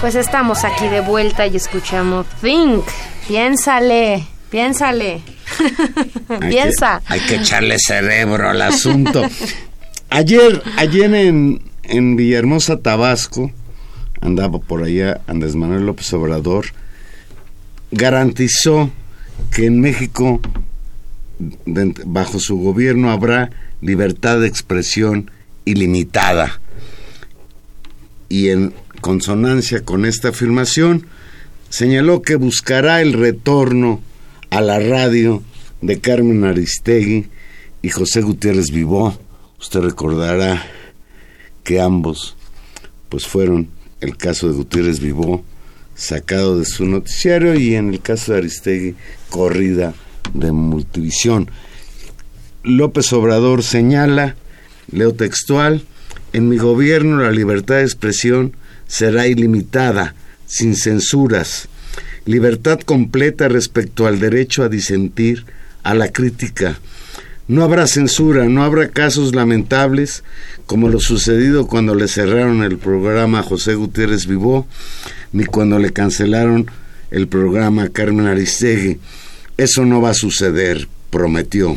Pues estamos aquí de vuelta y escuchamos Think. Piénsale, piénsale. Piensa. hay que echarle cerebro al asunto. Ayer, ayer en, en Villahermosa, Tabasco, andaba por allá Andrés Manuel López Obrador, garantizó que en México, bajo su gobierno, habrá libertad de expresión ilimitada. Y en consonancia con esta afirmación, señaló que buscará el retorno a la radio de Carmen Aristegui y José Gutiérrez Vivó. Usted recordará que ambos pues fueron el caso de Gutiérrez Vivó sacado de su noticiario y en el caso de Aristegui corrida de multivisión. López Obrador señala, leo textual, en mi gobierno la libertad de expresión será ilimitada, sin censuras, libertad completa respecto al derecho a disentir, a la crítica. No habrá censura, no habrá casos lamentables como lo sucedido cuando le cerraron el programa a José Gutiérrez Vivó, ni cuando le cancelaron el programa a Carmen Aristegui. Eso no va a suceder, prometió.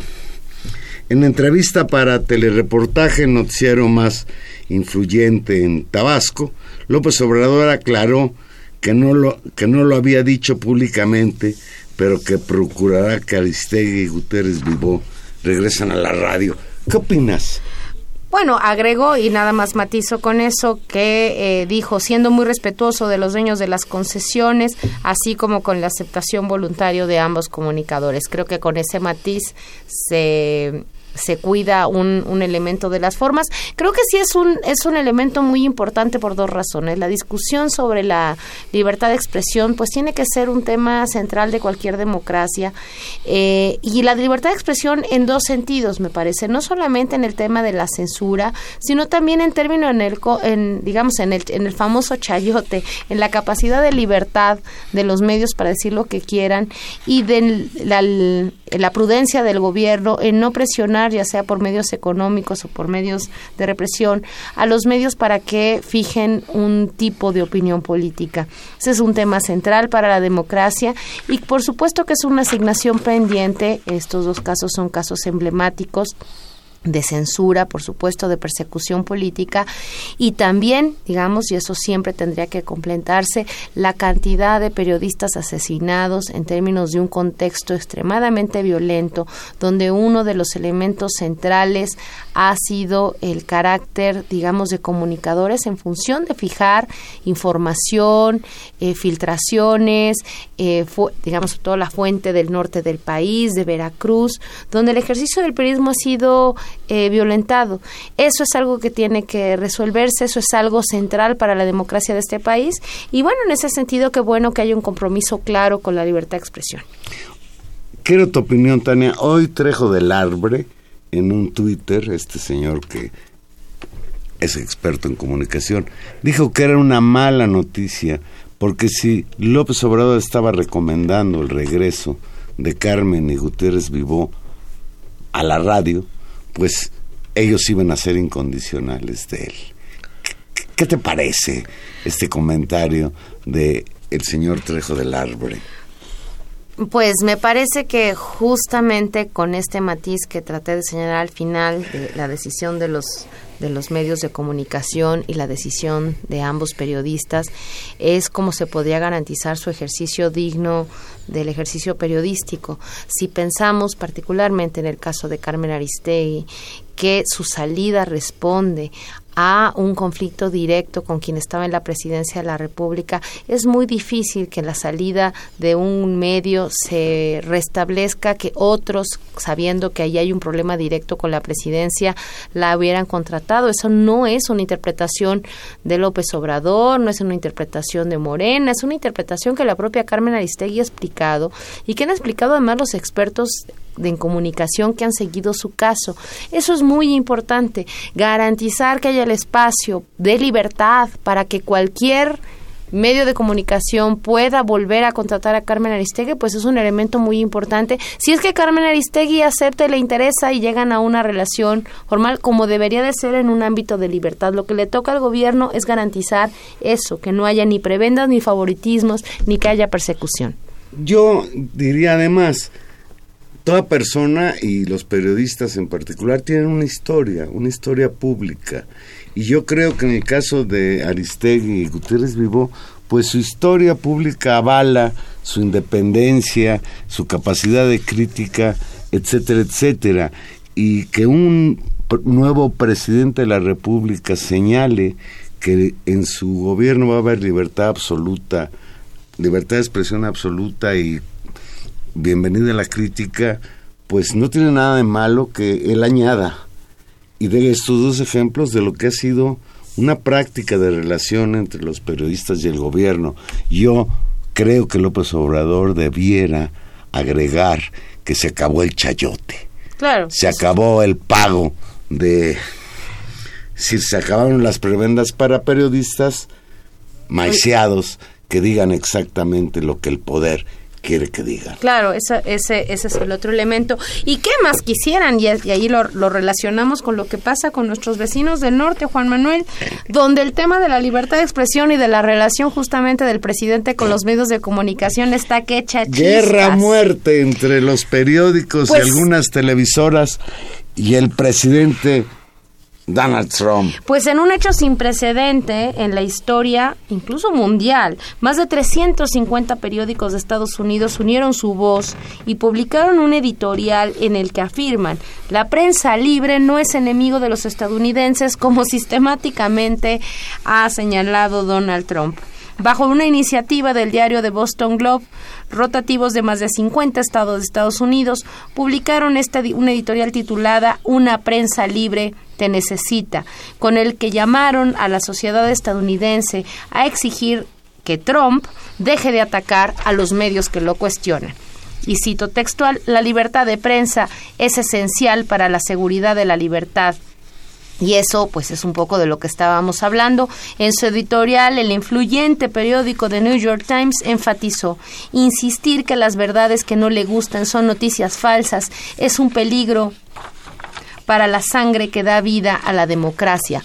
En entrevista para telereportaje, noticiero más influyente en Tabasco, López Obrador aclaró que no lo, que no lo había dicho públicamente, pero que procurará que Aristegui y Guterres Vivó regresen a la radio. ¿Qué opinas? Bueno, agregó y nada más matizo con eso que eh, dijo, siendo muy respetuoso de los dueños de las concesiones, así como con la aceptación voluntaria de ambos comunicadores. Creo que con ese matiz se se cuida un, un, elemento de las formas. Creo que sí es un, es un elemento muy importante por dos razones. La discusión sobre la libertad de expresión pues tiene que ser un tema central de cualquier democracia eh, y la libertad de expresión en dos sentidos me parece, no solamente en el tema de la censura, sino también en términos en el, en, digamos, en el, en el famoso chayote, en la capacidad de libertad de los medios para decir lo que quieran y de la, la prudencia del gobierno en no presionar ya sea por medios económicos o por medios de represión, a los medios para que fijen un tipo de opinión política. Ese es un tema central para la democracia y por supuesto que es una asignación pendiente. Estos dos casos son casos emblemáticos de censura, por supuesto, de persecución política. Y también, digamos, y eso siempre tendría que completarse, la cantidad de periodistas asesinados en términos de un contexto extremadamente violento, donde uno de los elementos centrales ha sido el carácter, digamos, de comunicadores en función de fijar información, eh, filtraciones, eh, digamos, toda la fuente del norte del país, de Veracruz, donde el ejercicio del periodismo ha sido eh, violentado. Eso es algo que tiene que resolverse, eso es algo central para la democracia de este país y bueno, en ese sentido, qué bueno que haya un compromiso claro con la libertad de expresión. Quiero tu opinión, Tania. Hoy Trejo del Arbre, en un Twitter, este señor que es experto en comunicación, dijo que era una mala noticia, porque si López Obrador estaba recomendando el regreso de Carmen y Gutiérrez Vivó a la radio, pues ellos iban a ser incondicionales de él. ¿Qué te parece este comentario de el señor Trejo del Arbre? Pues me parece que justamente con este matiz que traté de señalar al final de la decisión de los de los medios de comunicación y la decisión de ambos periodistas es cómo se podría garantizar su ejercicio digno del ejercicio periodístico. Si pensamos particularmente en el caso de Carmen Aristegui, que su salida responde a un conflicto directo con quien estaba en la presidencia de la República, es muy difícil que la salida de un medio se restablezca que otros, sabiendo que ahí hay un problema directo con la presidencia, la hubieran contratado. Eso no es una interpretación de López Obrador, no es una interpretación de Morena, es una interpretación que la propia Carmen Aristegui ha explicado y que han explicado además los expertos de en comunicación que han seguido su caso. Eso es muy importante, garantizar que haya el espacio de libertad para que cualquier medio de comunicación pueda volver a contratar a Carmen Aristegui, pues es un elemento muy importante. Si es que Carmen Aristegui acepta, le interesa y llegan a una relación formal como debería de ser en un ámbito de libertad. Lo que le toca al gobierno es garantizar eso, que no haya ni prebendas ni favoritismos, ni que haya persecución. Yo diría además, toda persona y los periodistas en particular tienen una historia, una historia pública. Y yo creo que en el caso de Aristegui y Gutiérrez Vivo, pues su historia pública avala su independencia, su capacidad de crítica, etcétera, etcétera. Y que un nuevo presidente de la República señale que en su gobierno va a haber libertad absoluta, libertad de expresión absoluta y bienvenida a la crítica, pues no tiene nada de malo que él añada y de estos dos ejemplos de lo que ha sido una práctica de relación entre los periodistas y el gobierno. Yo creo que López Obrador debiera agregar que se acabó el chayote. Claro. Se acabó el pago de si se acabaron las prebendas para periodistas maiciados que digan exactamente lo que el poder quiere que digan. Claro, ese, ese, ese es el otro elemento. ¿Y qué más quisieran? Y, ahí lo, lo, relacionamos con lo que pasa con nuestros vecinos del norte, Juan Manuel, donde el tema de la libertad de expresión y de la relación justamente del presidente con los medios de comunicación está que echa Guerra muerte entre los periódicos y pues algunas televisoras y el presidente Donald Trump. Pues en un hecho sin precedente en la historia, incluso mundial, más de 350 periódicos de Estados Unidos unieron su voz y publicaron un editorial en el que afirman, la prensa libre no es enemigo de los estadounidenses como sistemáticamente ha señalado Donald Trump. Bajo una iniciativa del diario The Boston Globe, rotativos de más de 50 estados de Estados Unidos publicaron esta, una editorial titulada Una prensa libre te necesita, con el que llamaron a la sociedad estadounidense a exigir que Trump deje de atacar a los medios que lo cuestionan. Y cito textual, la libertad de prensa es esencial para la seguridad de la libertad y eso, pues, es un poco de lo que estábamos hablando. En su editorial, el influyente periódico The New York Times enfatizó, insistir que las verdades que no le gustan son noticias falsas es un peligro para la sangre que da vida a la democracia.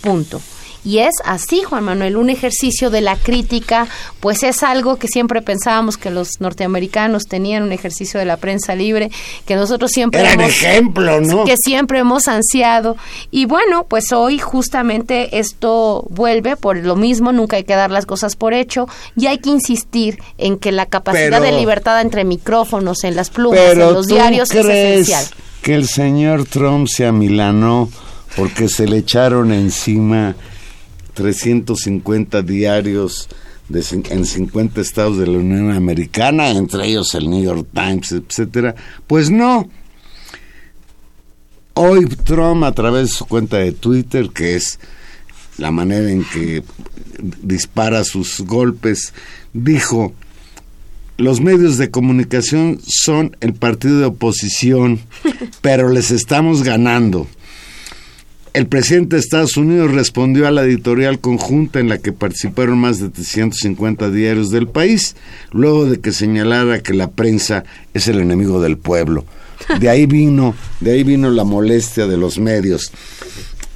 Punto. Y es así, Juan Manuel, un ejercicio de la crítica, pues es algo que siempre pensábamos que los norteamericanos tenían, un ejercicio de la prensa libre, que nosotros siempre hemos, ejemplo, ¿no? que siempre hemos ansiado. Y bueno, pues hoy justamente esto vuelve por lo mismo, nunca hay que dar las cosas por hecho, y hay que insistir en que la capacidad de libertad entre micrófonos, en las plumas, en los diarios es esencial. Que el señor Trump se amilanó porque se le echaron encima 350 diarios de, en 50 estados de la Unión Americana, entre ellos el New York Times, etcétera. Pues no. Hoy Trump a través de su cuenta de Twitter, que es la manera en que dispara sus golpes, dijo, los medios de comunicación son el partido de oposición, pero les estamos ganando. El presidente de Estados Unidos respondió a la editorial conjunta en la que participaron más de 350 diarios del país, luego de que señalara que la prensa es el enemigo del pueblo. De ahí vino, de ahí vino la molestia de los medios.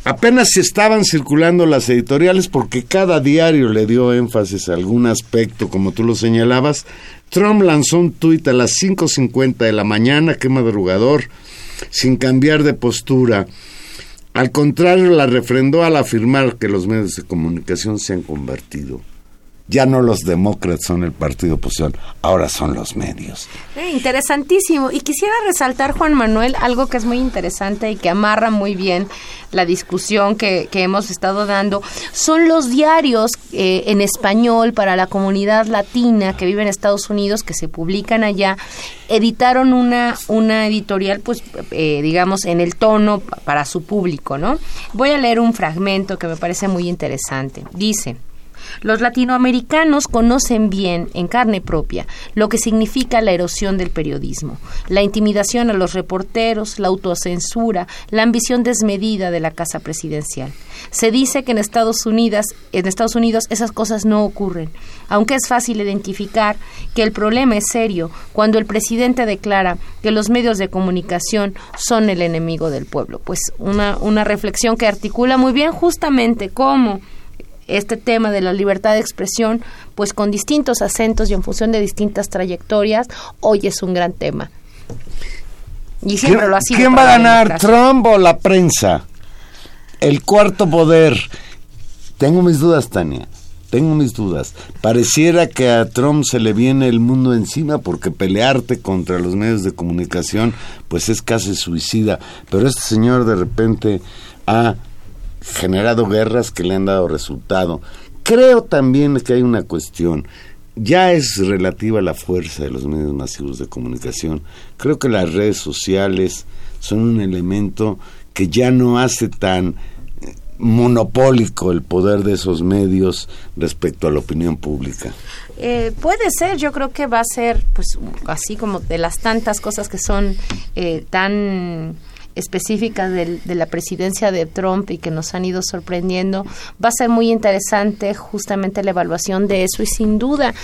Apenas se estaban circulando las editoriales porque cada diario le dio énfasis a algún aspecto, como tú lo señalabas. Trump lanzó un tuit a las 5.50 de la mañana, qué madrugador, sin cambiar de postura al contrario, la refrendó al afirmar que los medios de comunicación se han convertido ya no los demócratas son el partido oposición, ahora son los medios. Eh, interesantísimo. Y quisiera resaltar, Juan Manuel, algo que es muy interesante y que amarra muy bien la discusión que, hemos estado dando. Son los diarios eh, en español para la comunidad latina que vive en Estados Unidos, que se publican allá. Editaron una, una editorial, pues, eh, digamos, en el tono para su público, ¿no? Voy a leer un fragmento que me parece muy interesante. Dice... Los latinoamericanos conocen bien, en carne propia, lo que significa la erosión del periodismo, la intimidación a los reporteros, la autocensura, la ambición desmedida de la casa presidencial. Se dice que en Estados Unidos, en Estados Unidos esas cosas no ocurren, aunque es fácil identificar que el problema es serio cuando el presidente declara que los medios de comunicación son el enemigo del pueblo. Pues una, una reflexión que articula muy bien justamente cómo este tema de la libertad de expresión, pues con distintos acentos y en función de distintas trayectorias, hoy es un gran tema. Y siempre lo ha sido. ¿Quién va a ganar, Trump o la prensa? El cuarto poder. Tengo mis dudas, Tania. Tengo mis dudas. Pareciera que a Trump se le viene el mundo encima porque pelearte contra los medios de comunicación pues es casi suicida. Pero este señor de repente ha generado guerras que le han dado resultado. Creo también que hay una cuestión, ya es relativa a la fuerza de los medios masivos de comunicación. Creo que las redes sociales son un elemento que ya no hace tan eh, monopólico el poder de esos medios respecto a la opinión pública. Eh, puede ser, yo creo que va a ser, pues, así como de las tantas cosas que son eh, tan específicas de, la presidencia de Trump y que nos han ido sorprendiendo, va a ser muy interesante justamente la evaluación de eso y sin duda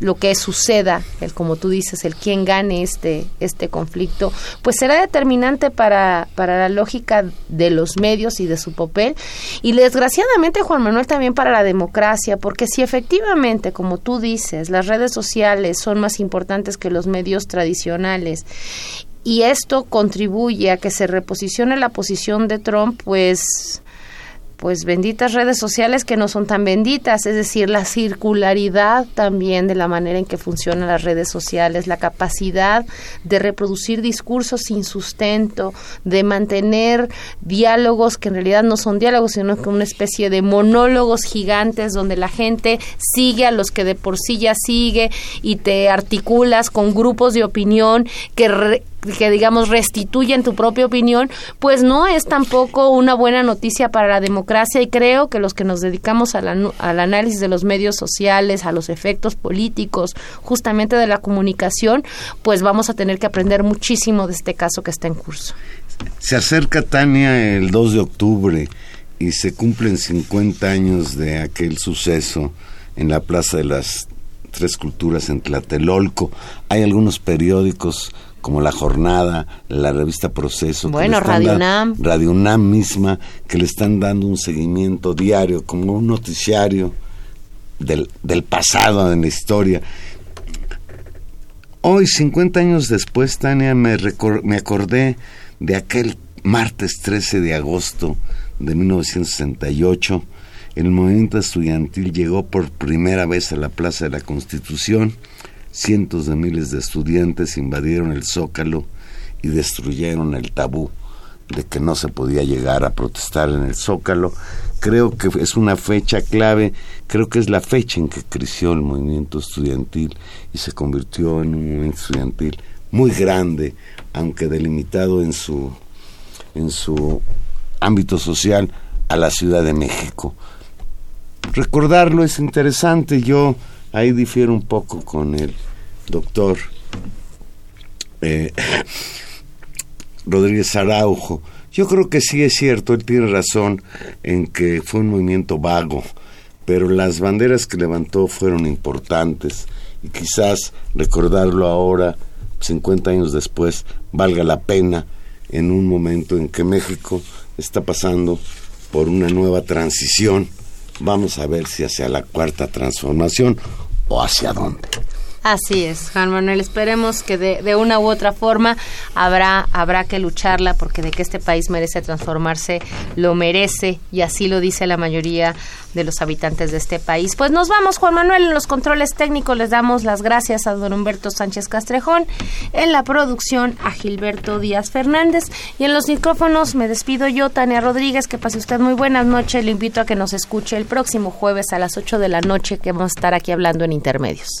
lo que suceda, el como tú dices, el quién gane este, este conflicto, pues será determinante para, para la lógica de los medios y de su papel. Y desgraciadamente Juan Manuel también para la democracia, porque si efectivamente, como tú dices, las redes sociales son más importantes que los medios tradicionales y esto contribuye a que se reposicione la posición de Trump, pues pues benditas redes sociales que no son tan benditas, es decir, la circularidad también de la manera en que funcionan las redes sociales, la capacidad de reproducir discursos sin sustento, de mantener diálogos que en realidad no son diálogos, sino que una especie de monólogos gigantes donde la gente sigue a los que de por sí ya sigue y te articulas con grupos de opinión que que digamos restituyen tu propia opinión, pues no es tampoco una buena noticia para la democracia y creo que los que nos dedicamos al análisis de los medios sociales, a los efectos políticos, justamente de la comunicación, pues vamos a tener que aprender muchísimo de este caso que está en curso. Se acerca Tania el 2 de octubre y se cumplen 50 años de aquel suceso en la Plaza de las Tres Culturas en Tlatelolco. Hay algunos periódicos como La Jornada, la revista Proceso. Bueno, Radio UNAM. Radio UNAM misma, que le están dando un seguimiento diario, como un noticiario del, del pasado en la historia. Hoy, 50 años después, Tania, me, me acordé de aquel martes 13 de agosto de 1968. El movimiento estudiantil llegó por primera vez a la Plaza de la Constitución cientos de miles de estudiantes invadieron el zócalo y destruyeron el tabú de que no se podía llegar a protestar en el zócalo. Creo que es una fecha clave, creo que es la fecha en que creció el movimiento estudiantil y se convirtió en un movimiento estudiantil muy grande, aunque delimitado en su en su ámbito social a la Ciudad de México. Recordarlo es interesante, yo Ahí difiero un poco con el doctor eh, Rodríguez Araujo. Yo creo que sí es cierto, él tiene razón en que fue un movimiento vago, pero las banderas que levantó fueron importantes y quizás recordarlo ahora, 50 años después, valga la pena en un momento en que México está pasando por una nueva transición Vamos a ver si hacia la cuarta transformación o hacia dónde. Así es, Juan Manuel. Esperemos que de, de, una u otra forma habrá, habrá que lucharla porque de que este país merece transformarse, lo merece y así lo dice la mayoría de los habitantes de este país. Pues nos vamos, Juan Manuel, en los controles técnicos les damos las gracias a don Humberto Sánchez Castrejón, en la producción a Gilberto Díaz Fernández y en los micrófonos me despido yo, Tania Rodríguez, que pase usted muy buenas noches, le invito a que nos escuche el próximo jueves a las 8 de la noche que vamos a estar aquí hablando en Intermedios.